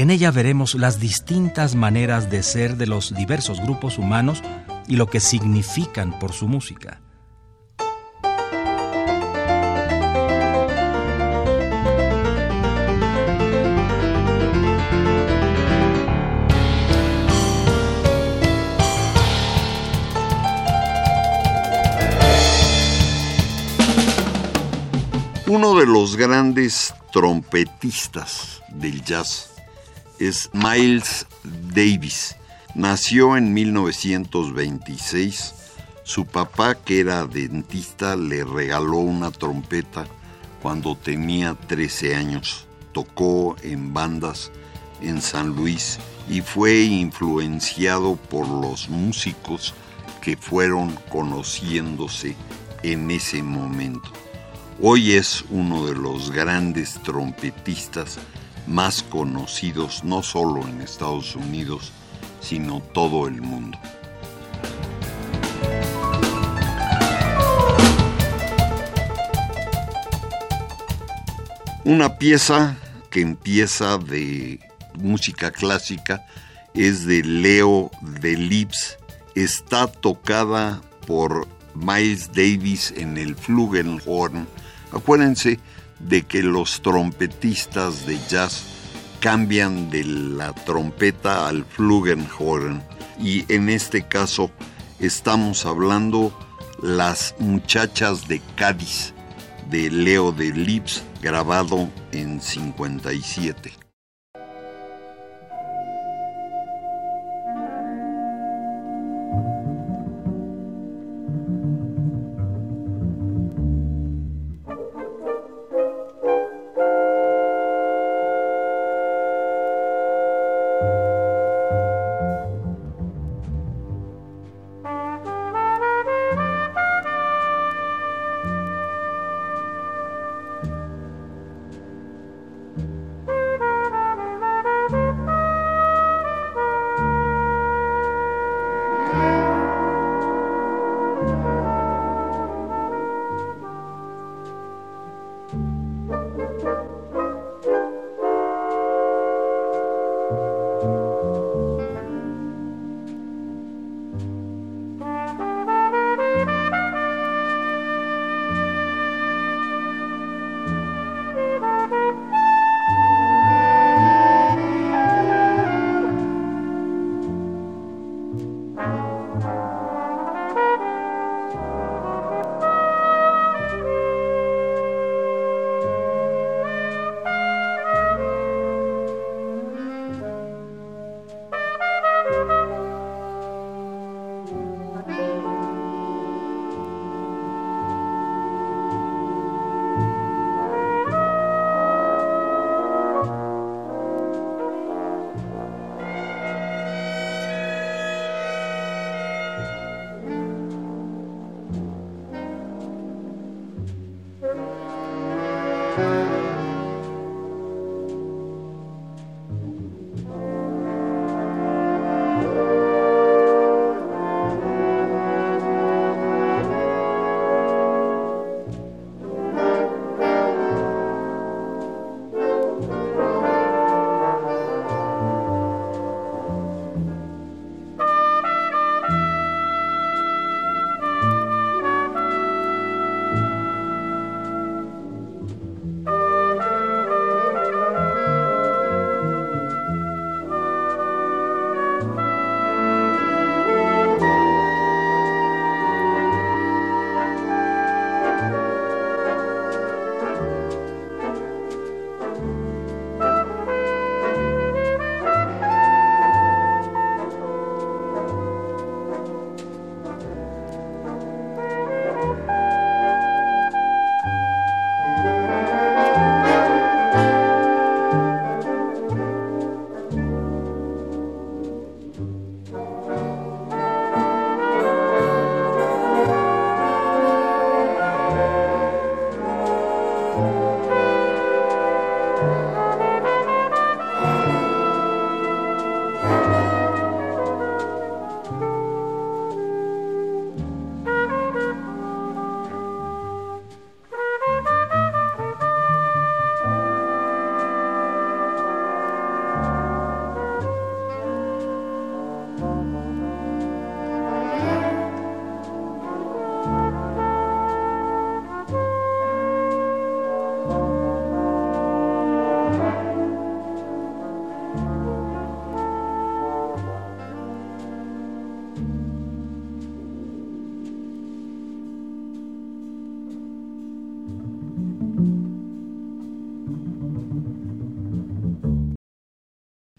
En ella veremos las distintas maneras de ser de los diversos grupos humanos y lo que significan por su música. Uno de los grandes trompetistas del jazz es Miles Davis. Nació en 1926. Su papá, que era dentista, le regaló una trompeta cuando tenía 13 años. Tocó en bandas en San Luis y fue influenciado por los músicos que fueron conociéndose en ese momento. Hoy es uno de los grandes trompetistas más conocidos no solo en Estados Unidos, sino todo el mundo. Una pieza que empieza de música clásica es de Leo de Lips. Está tocada por Miles Davis en el Flugelhorn Acuérdense de que los trompetistas de jazz cambian de la trompeta al flugelhorn y en este caso estamos hablando las muchachas de Cádiz de Leo de Lips grabado en 57.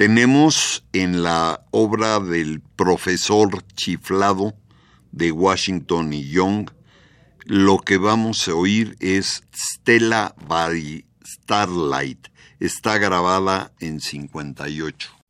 Tenemos en la obra del profesor chiflado de Washington y Young, lo que vamos a oír es Stella by Starlight. Está grabada en 58.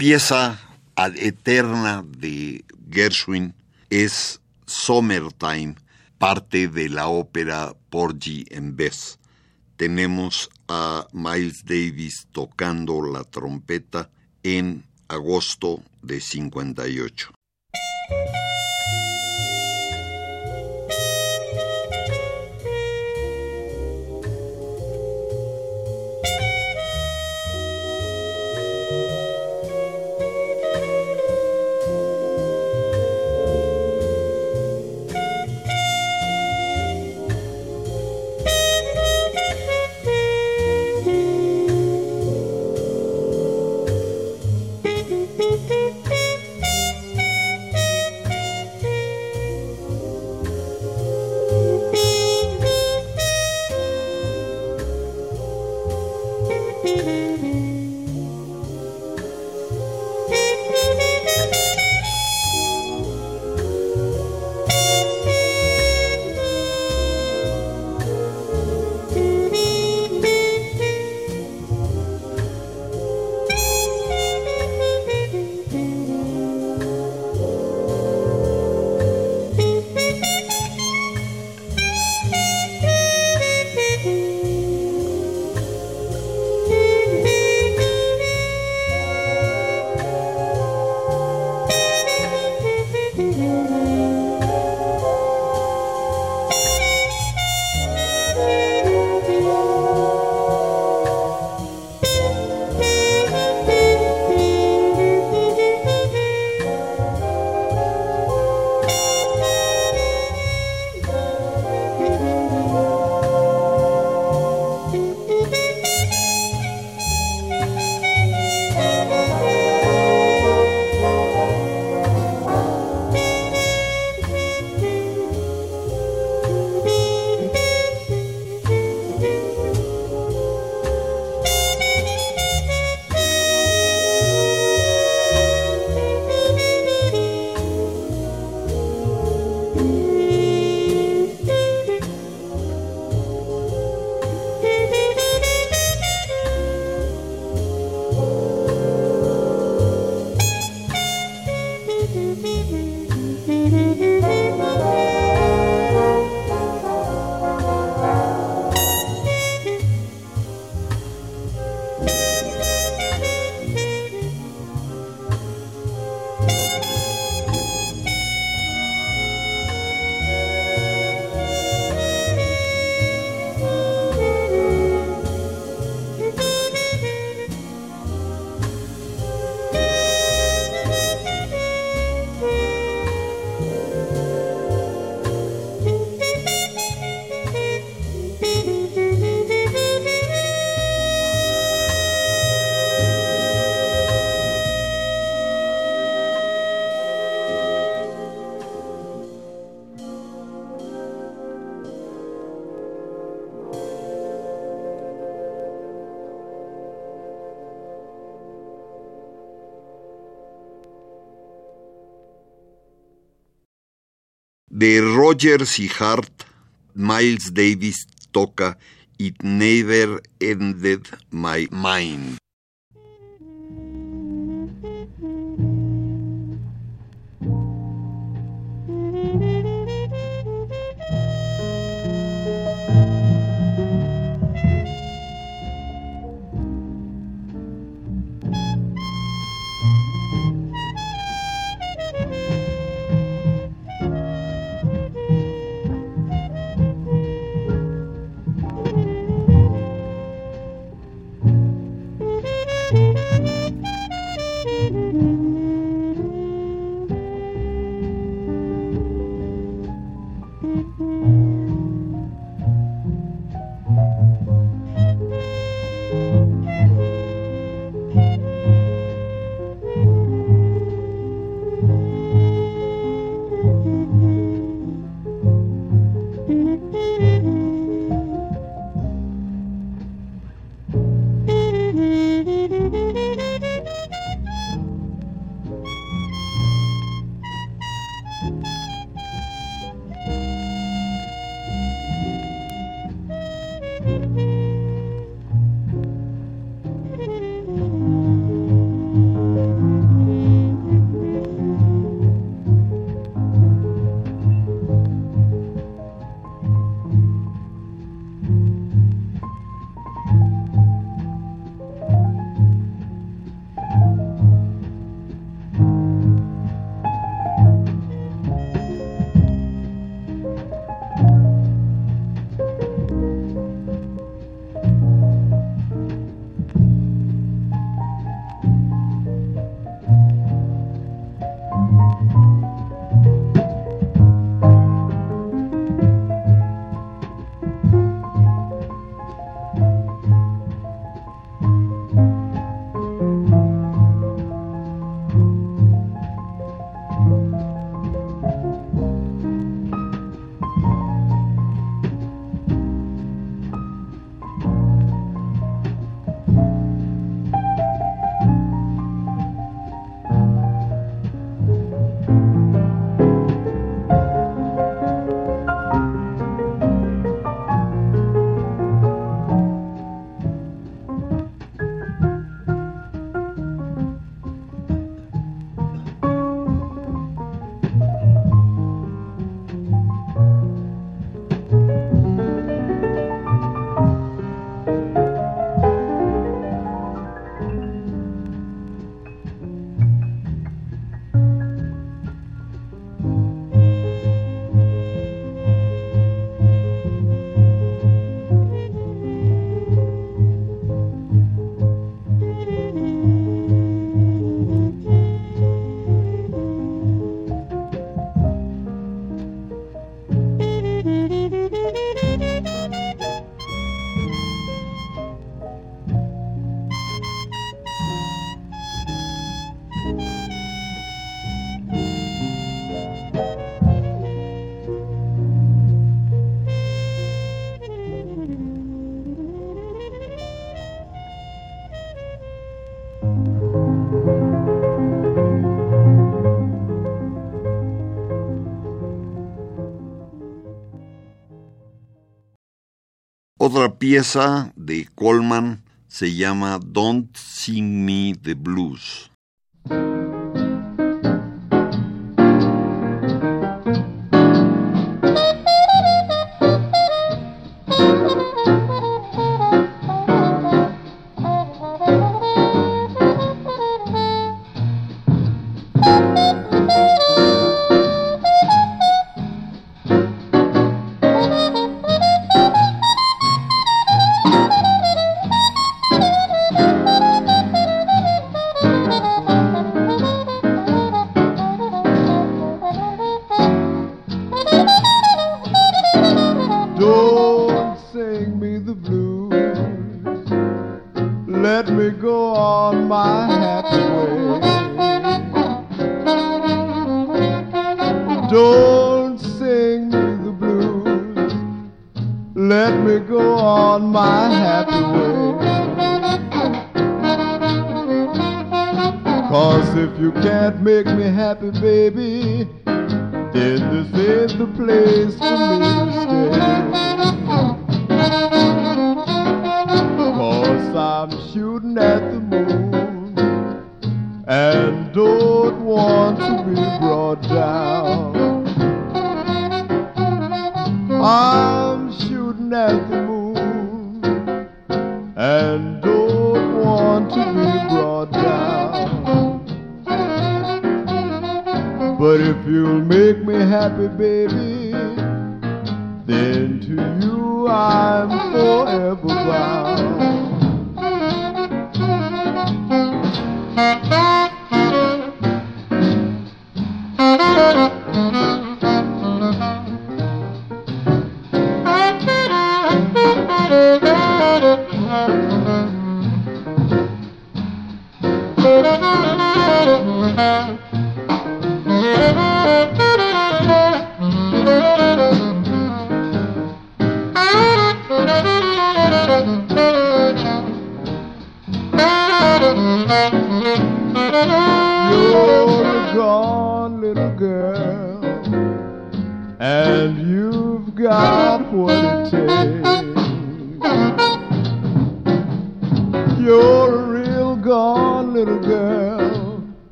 Pieza eterna de Gershwin es Summertime, parte de la ópera Porgy and Bess. Tenemos a Miles Davis tocando la trompeta en agosto de 58. De Rogers y Hart, Miles Davis toca It Never Ended My Mind. Otra pieza de Coleman se llama Don't Sing Me the Blues.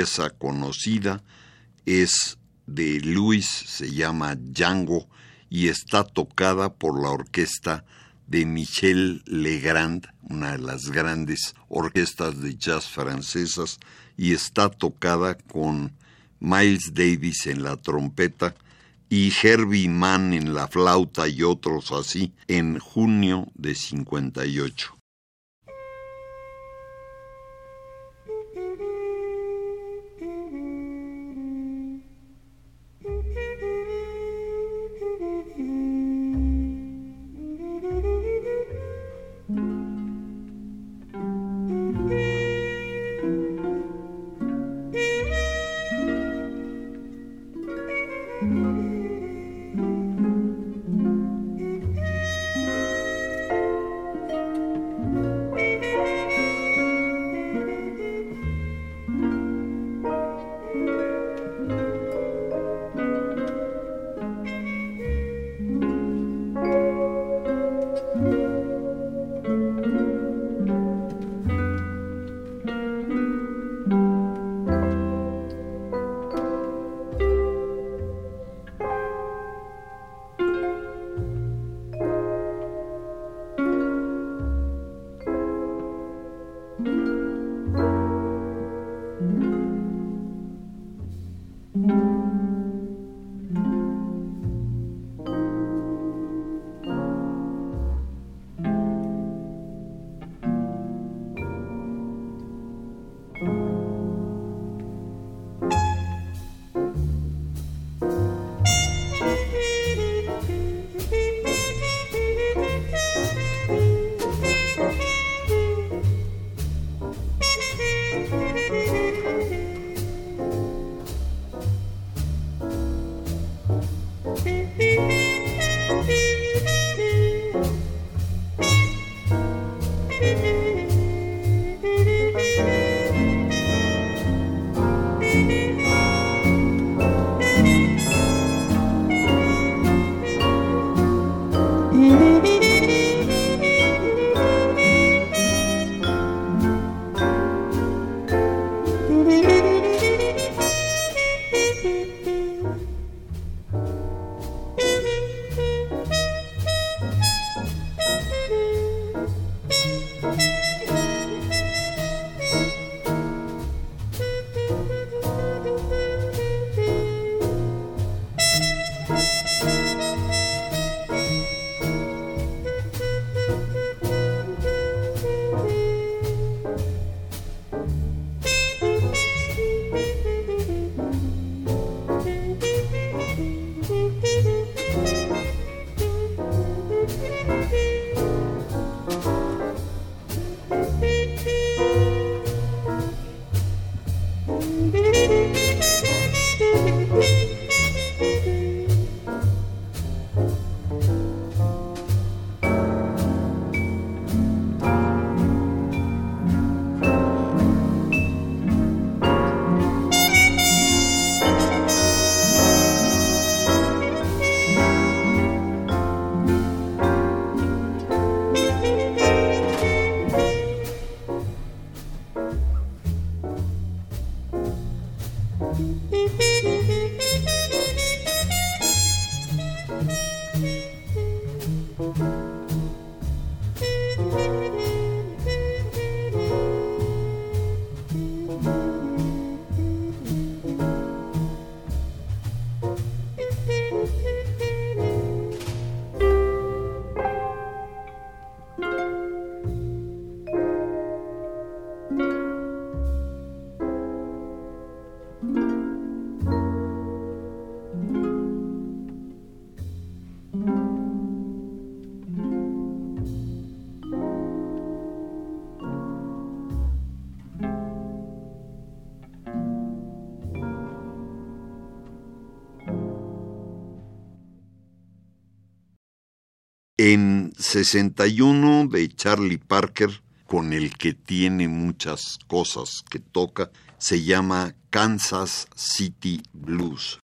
Pieza conocida es de Luis, se llama Django y está tocada por la orquesta de Michel Legrand, una de las grandes orquestas de jazz francesas, y está tocada con Miles Davis en la trompeta y Herbie Mann en la flauta y otros así en junio de 58. Música Música En 61 de Charlie Parker, con el que tiene muchas cosas que toca, se llama Kansas City Blues.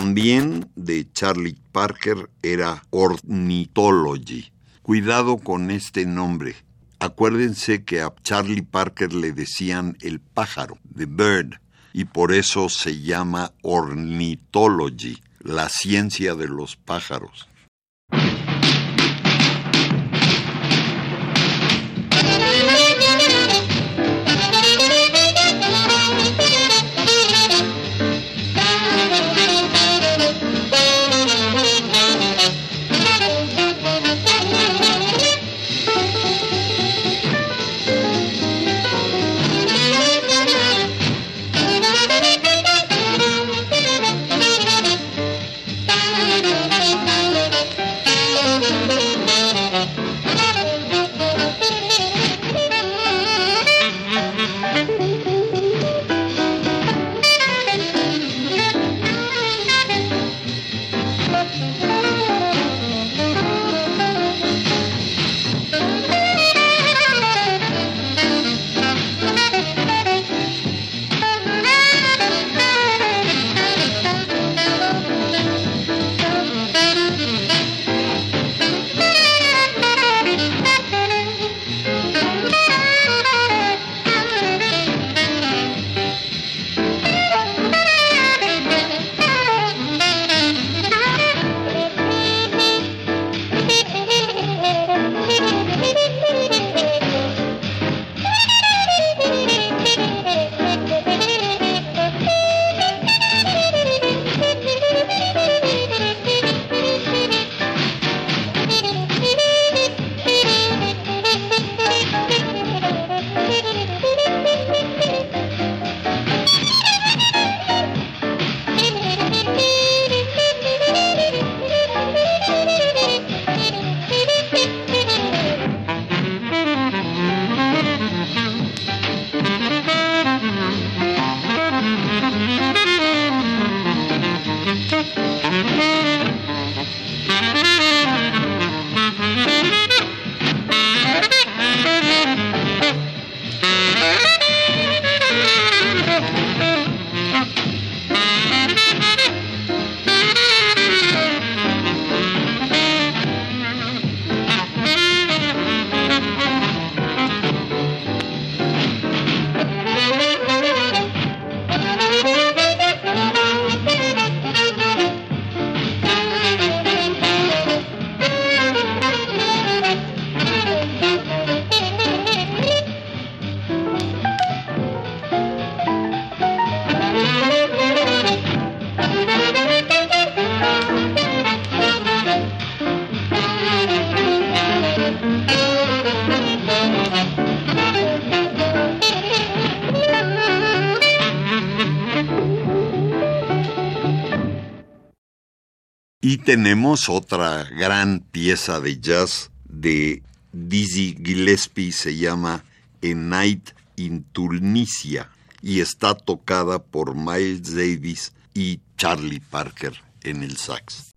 También de Charlie Parker era Ornithology. Cuidado con este nombre. Acuérdense que a Charlie Parker le decían el pájaro, the bird, y por eso se llama ornithology, la ciencia de los pájaros. Tenemos otra gran pieza de jazz de Dizzy Gillespie, se llama A Night in Tunisia y está tocada por Miles Davis y Charlie Parker en el sax.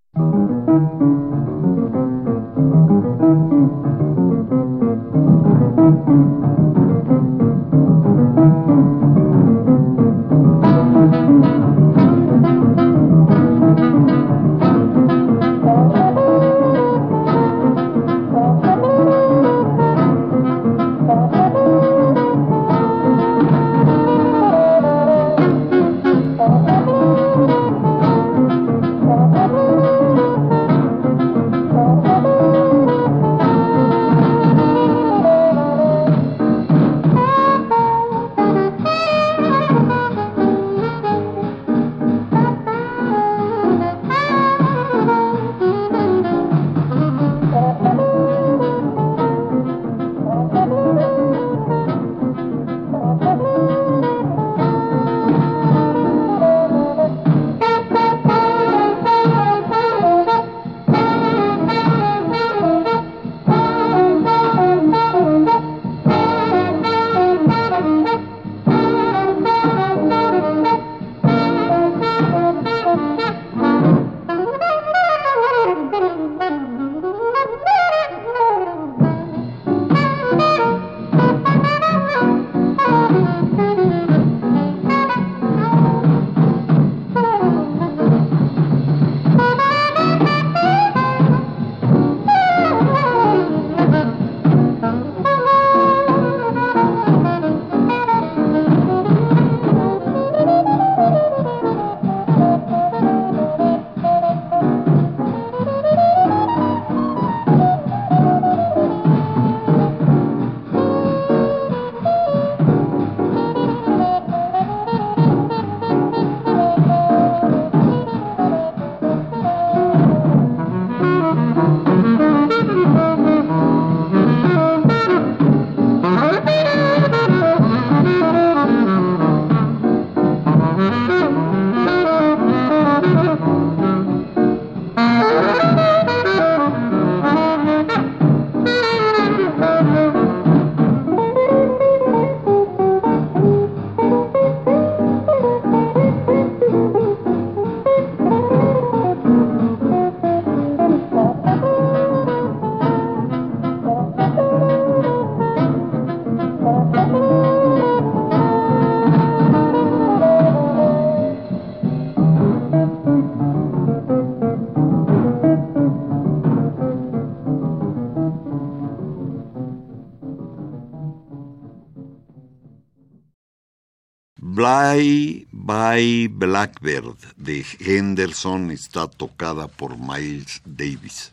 By Blackbird de Henderson está tocada por Miles Davis.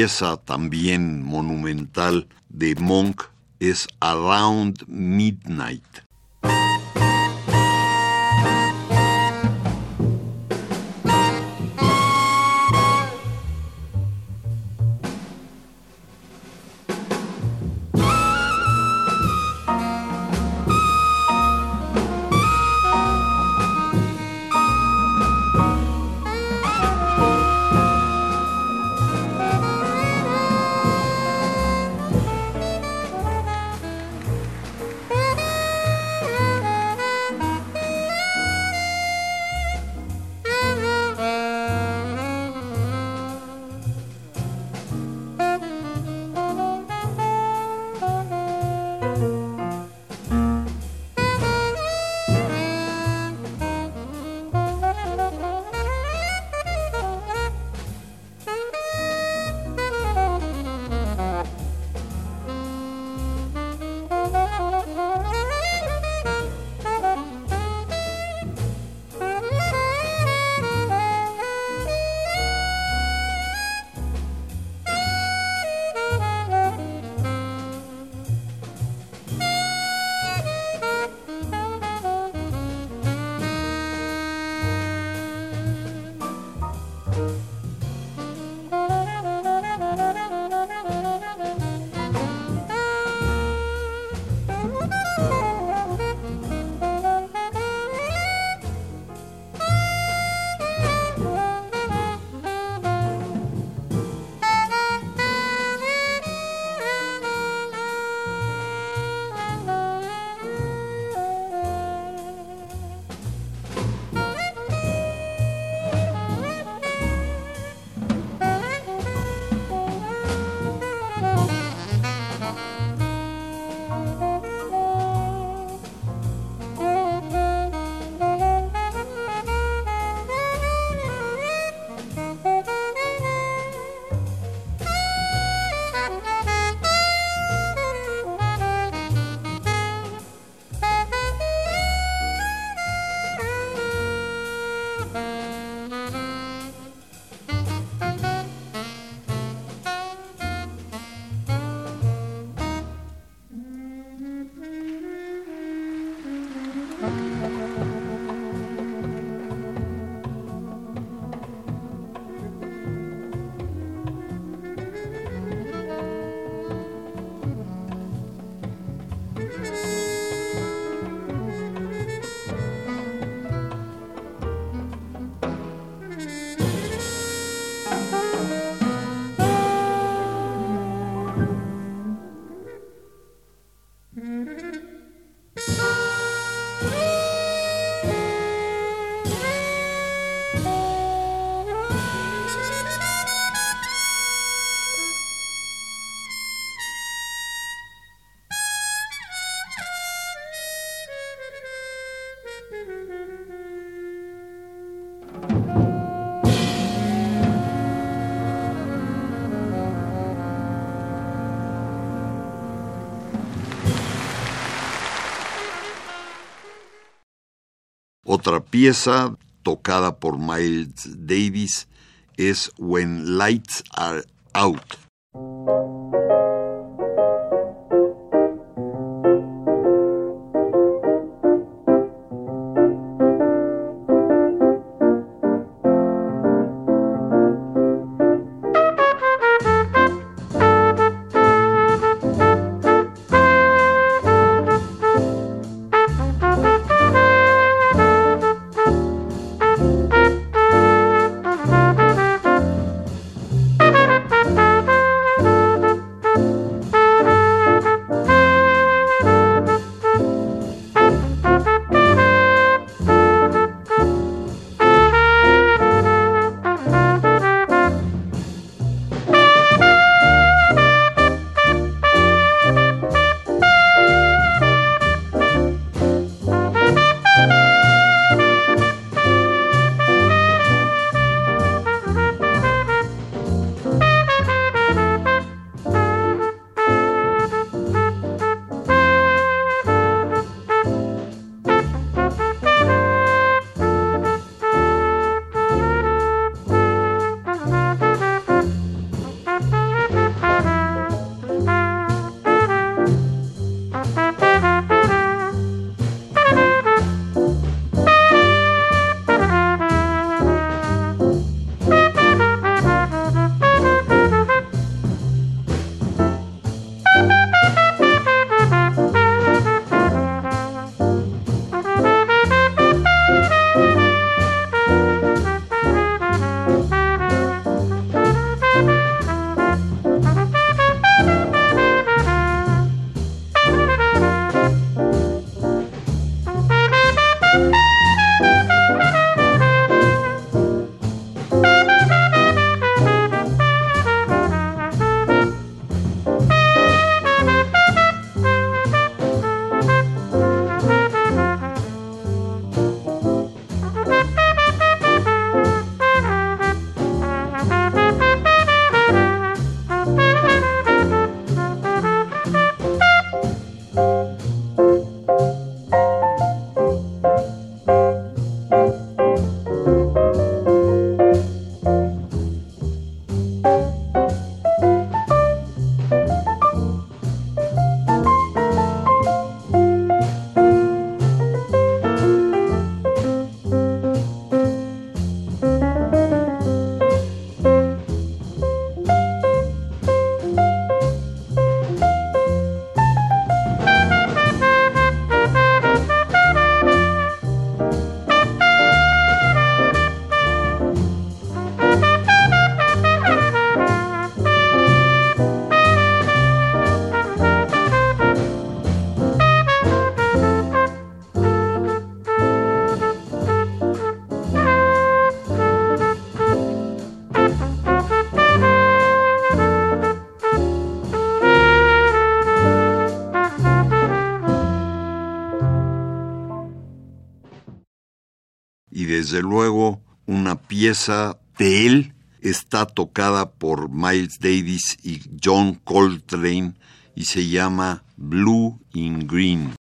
Pieza también monumental de Monk es Around Midnight. Otra pieza tocada por Miles Davis es When Lights Are Out. Desde luego una pieza de él está tocada por Miles Davis y John Coltrane y se llama Blue in Green.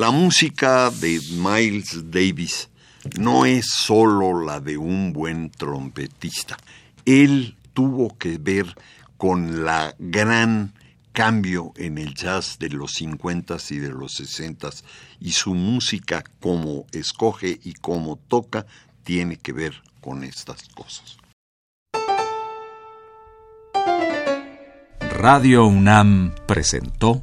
La música de Miles Davis no es solo la de un buen trompetista. Él tuvo que ver con la gran cambio en el jazz de los 50s y de los 60s y su música como escoge y como toca tiene que ver con estas cosas. Radio UNAM presentó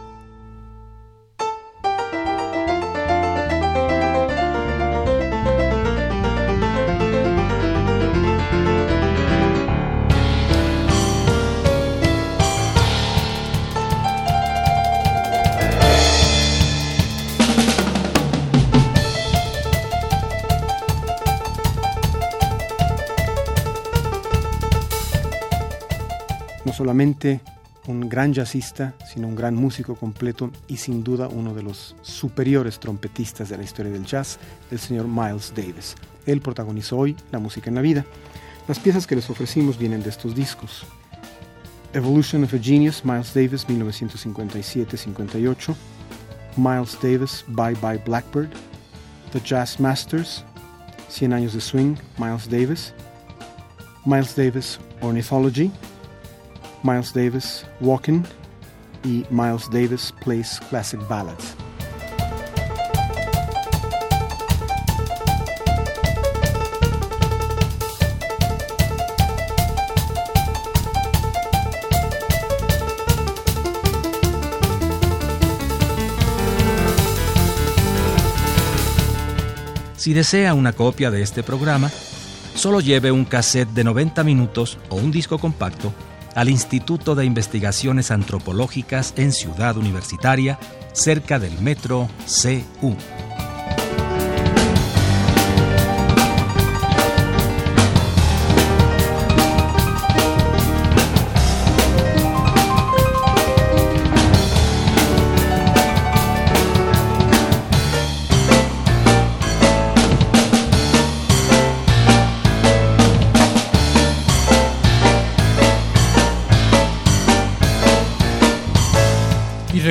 un gran jazzista, sino un gran músico completo y sin duda uno de los superiores trompetistas de la historia del jazz, el señor Miles Davis. Él protagonizó hoy La música en la vida. Las piezas que les ofrecimos vienen de estos discos. Evolution of a Genius, Miles Davis, 1957-58. Miles Davis, Bye Bye Blackbird. The Jazz Masters, 100 años de swing, Miles Davis. Miles Davis, Ornithology, Miles Davis Walking y Miles Davis Plays Classic Ballads. Si desea una copia de este programa, solo lleve un cassette de 90 minutos o un disco compacto al Instituto de Investigaciones Antropológicas en Ciudad Universitaria, cerca del metro CU.